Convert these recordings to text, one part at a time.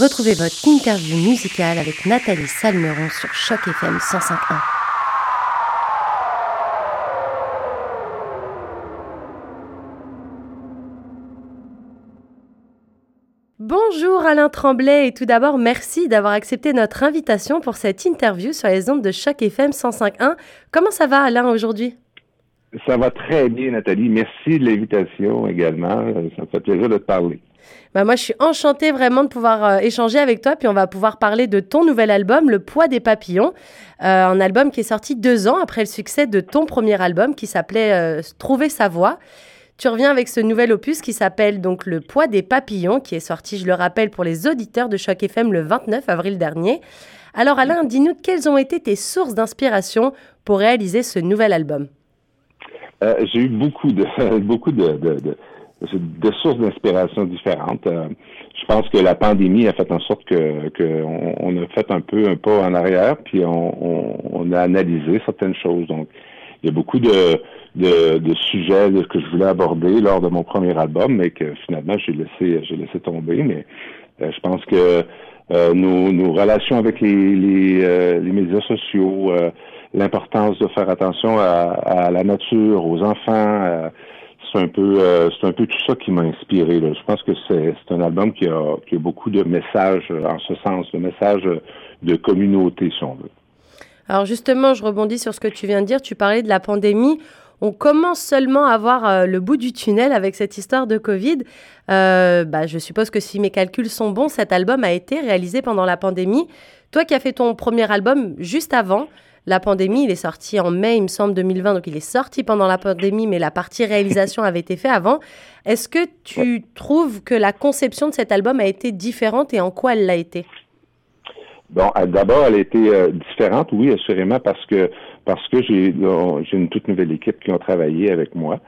Retrouvez votre interview musicale avec Nathalie Salmeron sur Choc FM 105.1. Bonjour Alain Tremblay et tout d'abord merci d'avoir accepté notre invitation pour cette interview sur les ondes de Choc FM 105.1. Comment ça va Alain aujourd'hui? Ça va très bien Nathalie, merci de l'invitation également, ça me fait plaisir de te parler. Bah moi, je suis enchantée vraiment de pouvoir euh, échanger avec toi. Puis on va pouvoir parler de ton nouvel album, Le poids des papillons. Euh, un album qui est sorti deux ans après le succès de ton premier album qui s'appelait euh, Trouver sa voix. Tu reviens avec ce nouvel opus qui s'appelle donc Le poids des papillons, qui est sorti, je le rappelle, pour les auditeurs de Choc FM le 29 avril dernier. Alors Alain, dis-nous quelles ont été tes sources d'inspiration pour réaliser ce nouvel album? J'ai eu beaucoup de, beaucoup de de sources d'inspiration différentes. Euh, je pense que la pandémie a fait en sorte que, que on, a fait un peu un pas en arrière, puis on, on, a analysé certaines choses. Donc, il y a beaucoup de, de, de sujets que je voulais aborder lors de mon premier album, mais que finalement j'ai laissé j'ai laissé tomber. Mais euh, je pense que euh, nos, nos, relations avec les, les, les médias sociaux, l'importance de faire attention à, à, la nature, aux enfants c'est un peu euh, c'est un peu tout ça qui m'a inspiré. Je pense que c'est un album qui a, qui a beaucoup de messages euh, en ce sens, de messages de communauté, si on veut. Alors justement, je rebondis sur ce que tu viens de dire. Tu parlais de la pandémie. On commence seulement à voir euh, le bout du tunnel avec cette histoire de Covid. bah, je suppose que si mes calculs sont bons, cet album a été réalisé pendant la pandémie. Toi qui as fait ton premier album juste avant, la pandémie. Il est sorti en mai, il me semble, 2020. Donc, il est sorti pendant la pandémie, mais la partie réalisation avait été faite avant. Est-ce que tu trouves que la conception de cet album a été différente et en quoi elle l'a été? Bon, d'abord, elle a été euh, différente, oui, assurément, parce que parce que j'ai une toute nouvelle équipe qui ont travaillé avec moi.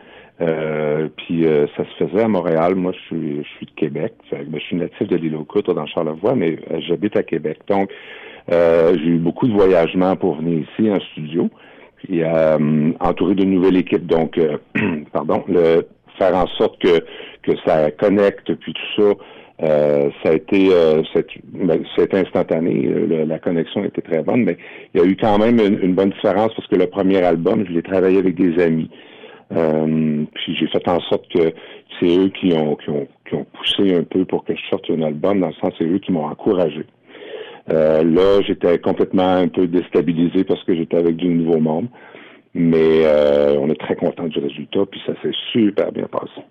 Euh, puis ça se faisait à Montréal. Moi, je suis je suis de Québec. Ben, je suis natif de l'île aux dans Charlevoix, mais j'habite à Québec. Donc, euh, j'ai eu beaucoup de voyagements pour venir ici en studio, puis euh, entouré d'une nouvelle équipe. Donc, euh, pardon, le, faire en sorte que, que ça connecte, puis tout ça, euh, ça a été ben, c'est instantané. la connexion était très bonne, mais il y a eu quand même une, bonne différence parce que le premier album, je l'ai travaillé avec des amis. puis j'ai fait en sorte que c'est eux qui ont, qui ont qui ont poussé un peu pour que je sorte un album, dans le sens c'est eux qui m'ont encouragé. Euh, là, j'étais complètement un peu déstabilisé parce que j'étais avec du nouveau monde. Mais euh, on est très content du résultat, puis ça s'est super bien passé.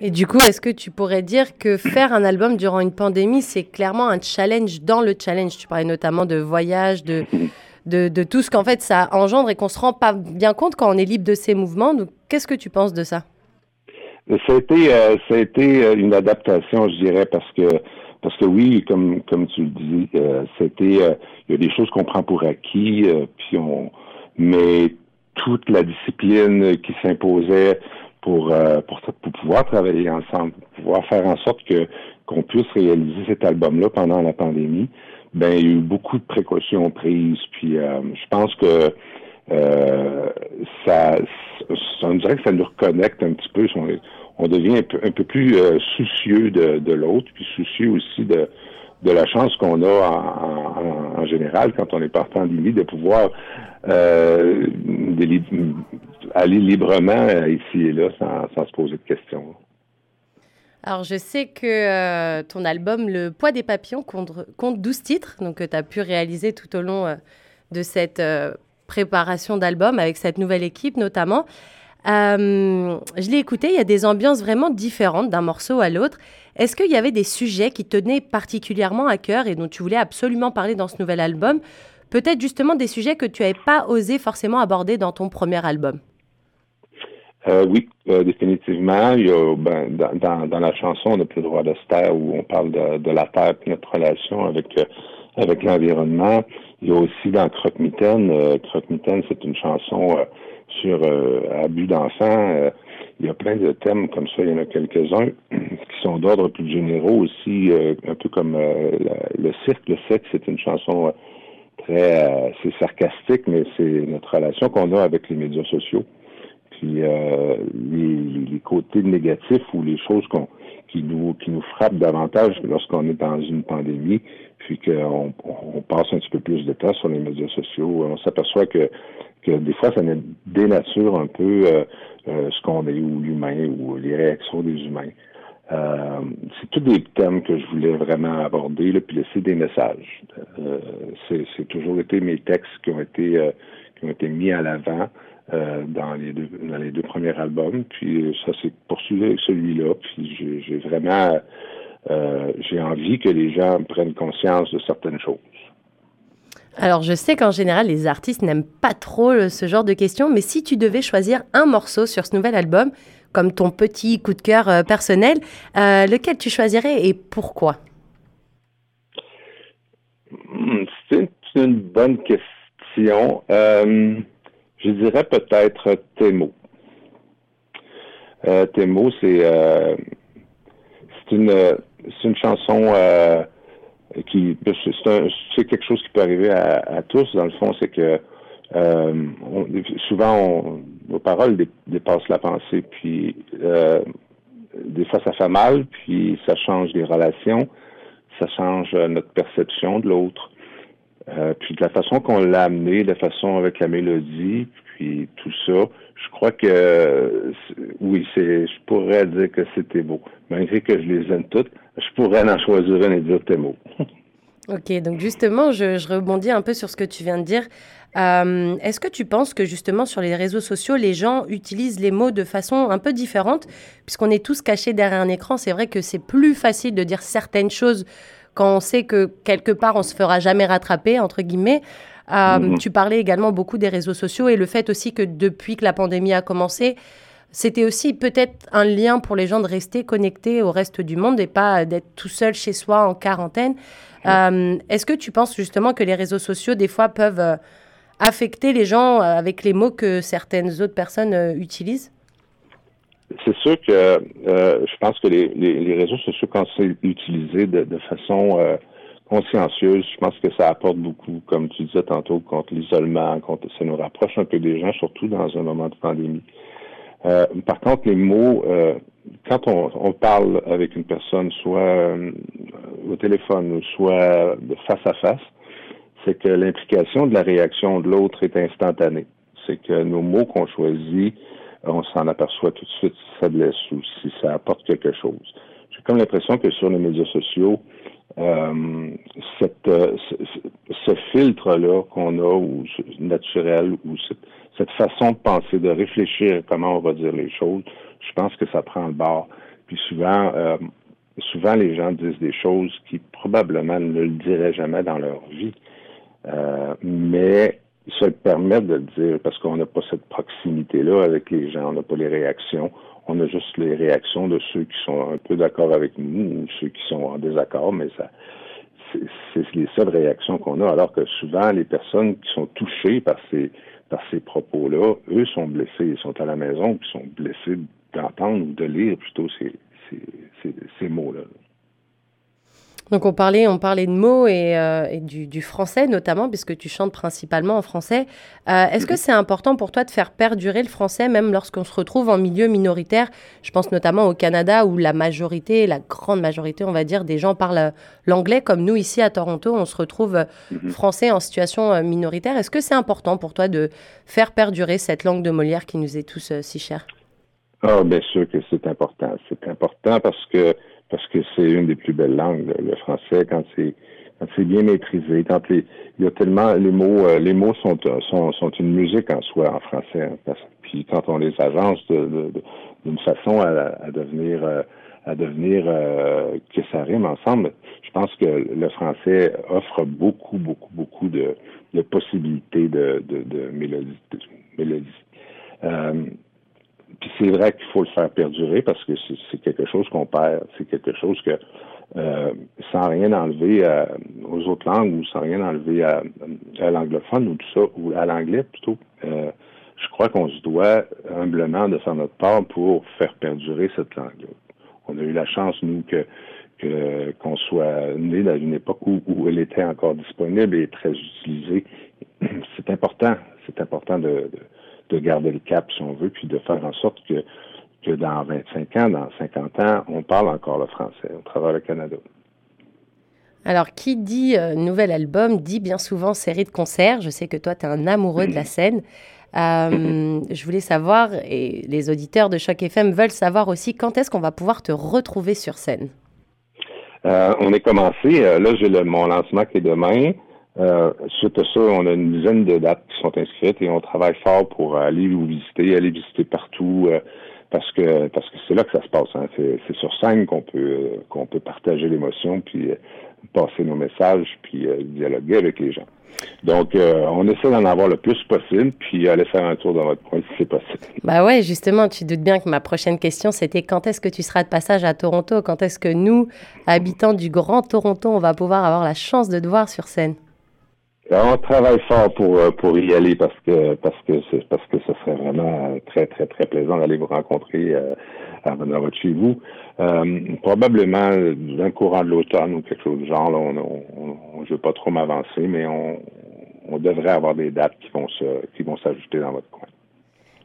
Et du coup, est-ce que tu pourrais dire que faire un album durant une pandémie, c'est clairement un challenge dans le challenge? Tu parlais notamment de voyage, de, de, tout ce qu'en fait ça engendre et qu'on se rend pas bien compte quand on est libre de ces mouvements. Qu'est-ce que tu penses de ça? Ça a été, euh, ça a été une adaptation, je dirais, parce que parce que oui, comme comme tu le dis, euh, c'était euh, il y a des choses qu'on prend pour acquis, euh, puis on mais toute la discipline qui s'imposait pour, pour pour pouvoir travailler ensemble, pour pouvoir faire en sorte que qu'on puisse réaliser cet album-là pendant la pandémie, ben il y a eu beaucoup de précautions prises, puis je pense que ça, ça, on dirait que ça nous reconnecte un petit peu on devient un peu, plus euh, soucieux de, l'autre, puis soucieux aussi de, de la chance qu'on a en, général quand on est partant lit de pouvoir euh, aller librement euh, ici et là sans, se poser de questions. Alors, je sais que ton album Le poids des papillons compte, compte 12 titres, donc que tu as pu réaliser tout au long de cette préparation d'album avec cette nouvelle équipe notamment. Euh, je l'ai écouté, il y a des ambiances vraiment différentes d'un morceau à l'autre. Est-ce qu'il y avait des sujets qui tenaient particulièrement à cœur et dont tu voulais absolument parler dans ce nouvel album? Peut-être justement des sujets que tu n'avais pas osé forcément aborder dans ton premier album euh, oui, euh, définitivement. Il y a, ben, dans, dans, la chanson, on n'a plus le droit de se taire où on parle de, la terre et notre relation avec, avec l'environnement. Il y a aussi dans Croque-Mitaine, Croque-Mitaine, c'est une chanson sur euh, abus d'enfants. Euh, il y a plein de thèmes comme ça. Il y en a quelques-uns qui sont d'ordre plus généraux aussi, euh, un peu comme le cirque. Le sexe, c'est une chanson très, c'est sarcastique, mais c'est notre relation qu'on a avec les médias sociaux. Puis les, les, côtés négatifs ou les choses qu'on qui nous qui nous frappe davantage lorsqu'on est dans une pandémie, puis qu'on on passe un petit peu plus de temps sur les médias sociaux. On s'aperçoit que que des fois, ça dénature un peu euh, euh, ce qu'on est, ou l'humain, ou les réactions des humains. Euh, c'est tous des thèmes que je voulais vraiment aborder, là, puis laisser des messages. c'est toujours été mes textes qui ont été qui ont été mis à l'avant dans les deux dans les deux premiers albums. Puis ça s'est poursuivi avec celui-là. Puis j'ai vraiment j'ai envie que les gens prennent conscience de certaines choses. Alors je sais qu'en général les artistes n'aiment pas trop euh, ce genre de questions, mais si tu devais choisir un morceau sur ce nouvel album, comme ton petit coup de cœur euh, personnel, euh, lequel tu choisirais et pourquoi? Hmm, C'est une bonne question. Je dirais peut-être Témo. Témo, c'est une, une chanson qui c'est quelque chose qui peut arriver à, tous dans le fond c'est que euh, souvent nos paroles dépassent la pensée puis euh, des fois ça fait mal puis ça change les relations ça change notre perception de l'autre euh, puis de la façon qu'on l'a amené de la façon avec la mélodie puis tout ça je crois que oui je pourrais dire que c'était beau malgré que je les aime toutes je pourrais en choisir un et dire tes mots. Ok, donc justement, je, rebondis un peu sur ce que tu viens de dire. Euh, est-ce que tu penses que justement sur les réseaux sociaux, les gens utilisent les mots de façon un peu différente, puisqu'on est tous cachés derrière un écran C'est vrai que c'est plus facile de dire certaines choses quand on sait que quelque part on se fera jamais rattraper, entre guillemets. Euh, mhm. Tu parlais également beaucoup des réseaux sociaux et le fait aussi que depuis que la pandémie a commencé, c'était aussi peut-être un lien pour les gens de rester connectés au reste du monde et pas d'être tout seul chez soi en quarantaine. Euh, est-ce que tu penses justement que les réseaux sociaux, des fois, peuvent euh, affecter les gens avec les mots que certaines autres personnes utilisent? C'est sûr que je pense que les, réseaux sociaux, quand c'est utilisé de, façon consciencieuse, je pense que ça apporte beaucoup, comme tu disais tantôt, contre l'isolement, contre ça nous rapproche un peu des gens, surtout dans un moment de pandémie. Euh, par contre, les mots, euh, quand on, parle avec une personne, soit euh, au téléphone, soit de face à face, c'est que l'implication de la réaction de l'autre est instantanée. C'est que nos mots qu'on choisit, on s'en aperçoit tout de suite si ça blesse ou si ça apporte quelque chose. J'ai comme l'impression que sur les médias sociaux, cette, ce, filtre-là qu'on a, ou naturel, ou cette, cette façon de penser, de réfléchir à comment on va dire les choses, je pense que ça prend le bord. Puis souvent, euh, souvent les gens disent des choses qui probablement ne le diraient jamais dans leur vie, euh, mais se permettent de dire parce qu'on n'a pas cette proximité-là avec les gens, on n'a pas les réactions, on a juste les réactions de ceux qui sont un peu d'accord avec nous ou ceux qui sont en désaccord, mais ça, c'est les seules réactions qu'on a, alors que souvent les personnes qui sont touchées par ces par ces propos-là, eux sont blessés, ils sont à la maison, ils sont blessés d'entendre ou de lire plutôt ces, ces, ces, mots-là. Donc on parlait, on parlait de mots et, euh, du, du, français notamment, puisque tu chantes principalement en français. Euh, est-ce que c'est important pour toi de faire perdurer le français, même lorsqu'on se retrouve en milieu minoritaire? Je pense notamment au Canada, où la majorité, la grande majorité, on va dire, des gens parlent l'anglais, comme nous ici à Toronto, on se retrouve mhm. français en situation euh, minoritaire. Est-ce que c'est important pour toi de faire perdurer cette langue de Molière qui nous est tous si chère? Ah, bien sûr que c'est important. C'est important parce que parce que c'est une des plus belles langues, le, français, quand c'est c'est bien maîtrisé, quand les, il y a tellement les mots, euh, les mots sont, sont, sont une musique en soi en français. Hein, puis quand on les agence d'une de, façon à, à devenir euh, à devenir euh, que ça rime ensemble, je pense que le français offre beaucoup, beaucoup, beaucoup de, de possibilités de, de, de mélodie. De mélodie. Puis c'est vrai qu'il faut le faire perdurer parce que c'est quelque chose qu'on perd. C'est quelque chose que, euh, sans rien enlever aux autres langues ou sans rien enlever à, l'anglophone ou tout ça, ou à l'anglais plutôt, euh, je crois qu'on se doit humblement de faire notre part pour faire perdurer cette langue-là. On a eu la chance, nous, que qu'on soit né dans une époque où, où, elle était encore disponible et très utilisée. C'est important, c'est important de, de de garder le cap, si on veut, puis de faire en sorte que que dans 25 ans, dans 50 ans, on parle encore le français au travers le Canada. Alors, qui dit euh, nouvel album dit bien souvent série de concerts. Je sais que toi, tu es un amoureux de la scène. Euh, je voulais savoir, et les auditeurs de Choc FM veulent savoir aussi, quand est-ce qu'on va pouvoir te retrouver sur scène? Euh, on est commencé. là, j'ai mon lancement qui est demain. Suite à ça, on a une dizaine de dates qui sont inscrites et on travaille fort pour aller vous visiter, aller visiter partout parce que parce que c'est là que ça se passe. Hein. C'est sur scène qu'on peut qu'on peut partager l'émotion puis passer nos messages puis euh, dialoguer avec les gens. Donc, euh, on essaie d'en avoir le plus possible, puis aller faire un tour dans votre coin si c'est possible. Bah ouais, justement, tu doutes bien que ma prochaine question, c'était quand est-ce que tu seras de passage à Toronto? Quand est-ce que nous, habitants du Grand Toronto, on va pouvoir avoir la chance de te voir sur scène? On travaille fort pour euh, pour y aller parce que parce que parce que ce serait vraiment très très très plaisant d'aller vous rencontrer euh, à votre chez vous. Euh, probablement le courant de l'automne ou quelque chose du genre. Là, on, on, je veux pas trop m'avancer, mais on, on devrait avoir des dates qui vont se qui vont s'ajouter dans votre coin.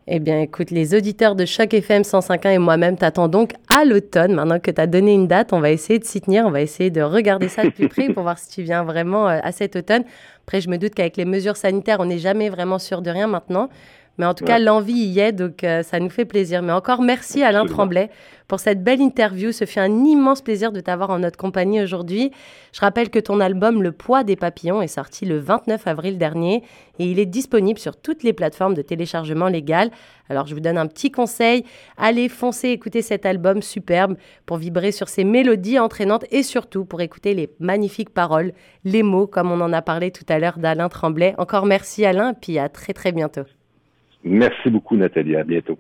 Eh bien, écoute, les auditeurs de Choc FM 105.1 et moi-même t'attendent donc à l'automne. Maintenant que tu as donné une date, on va essayer de s'y tenir, on va essayer de regarder ça de plus près pour voir si tu viens vraiment à cet automne. Après, je me doute qu'avec les mesures sanitaires, on n'est jamais vraiment sûr de rien maintenant. Mais en tout cas, l'envie y est, donc euh, ça nous fait plaisir. Mais encore merci Alain Tremblay pour cette belle interview. Ce fut un immense plaisir de t'avoir en notre compagnie aujourd'hui. Je rappelle que ton album Le poids des papillons est sorti le 29 avril dernier et il est disponible sur toutes les plateformes de téléchargement légal. Alors je vous donne un petit conseil, allez foncer écouter cet album superbe pour vibrer sur ses mélodies entraînantes et surtout pour écouter les magnifiques paroles, les mots comme on en a parlé tout à l'heure d'Alain Tremblay. Encore merci Alain, puis à très très bientôt. Merci beaucoup, Nathalie. À bientôt.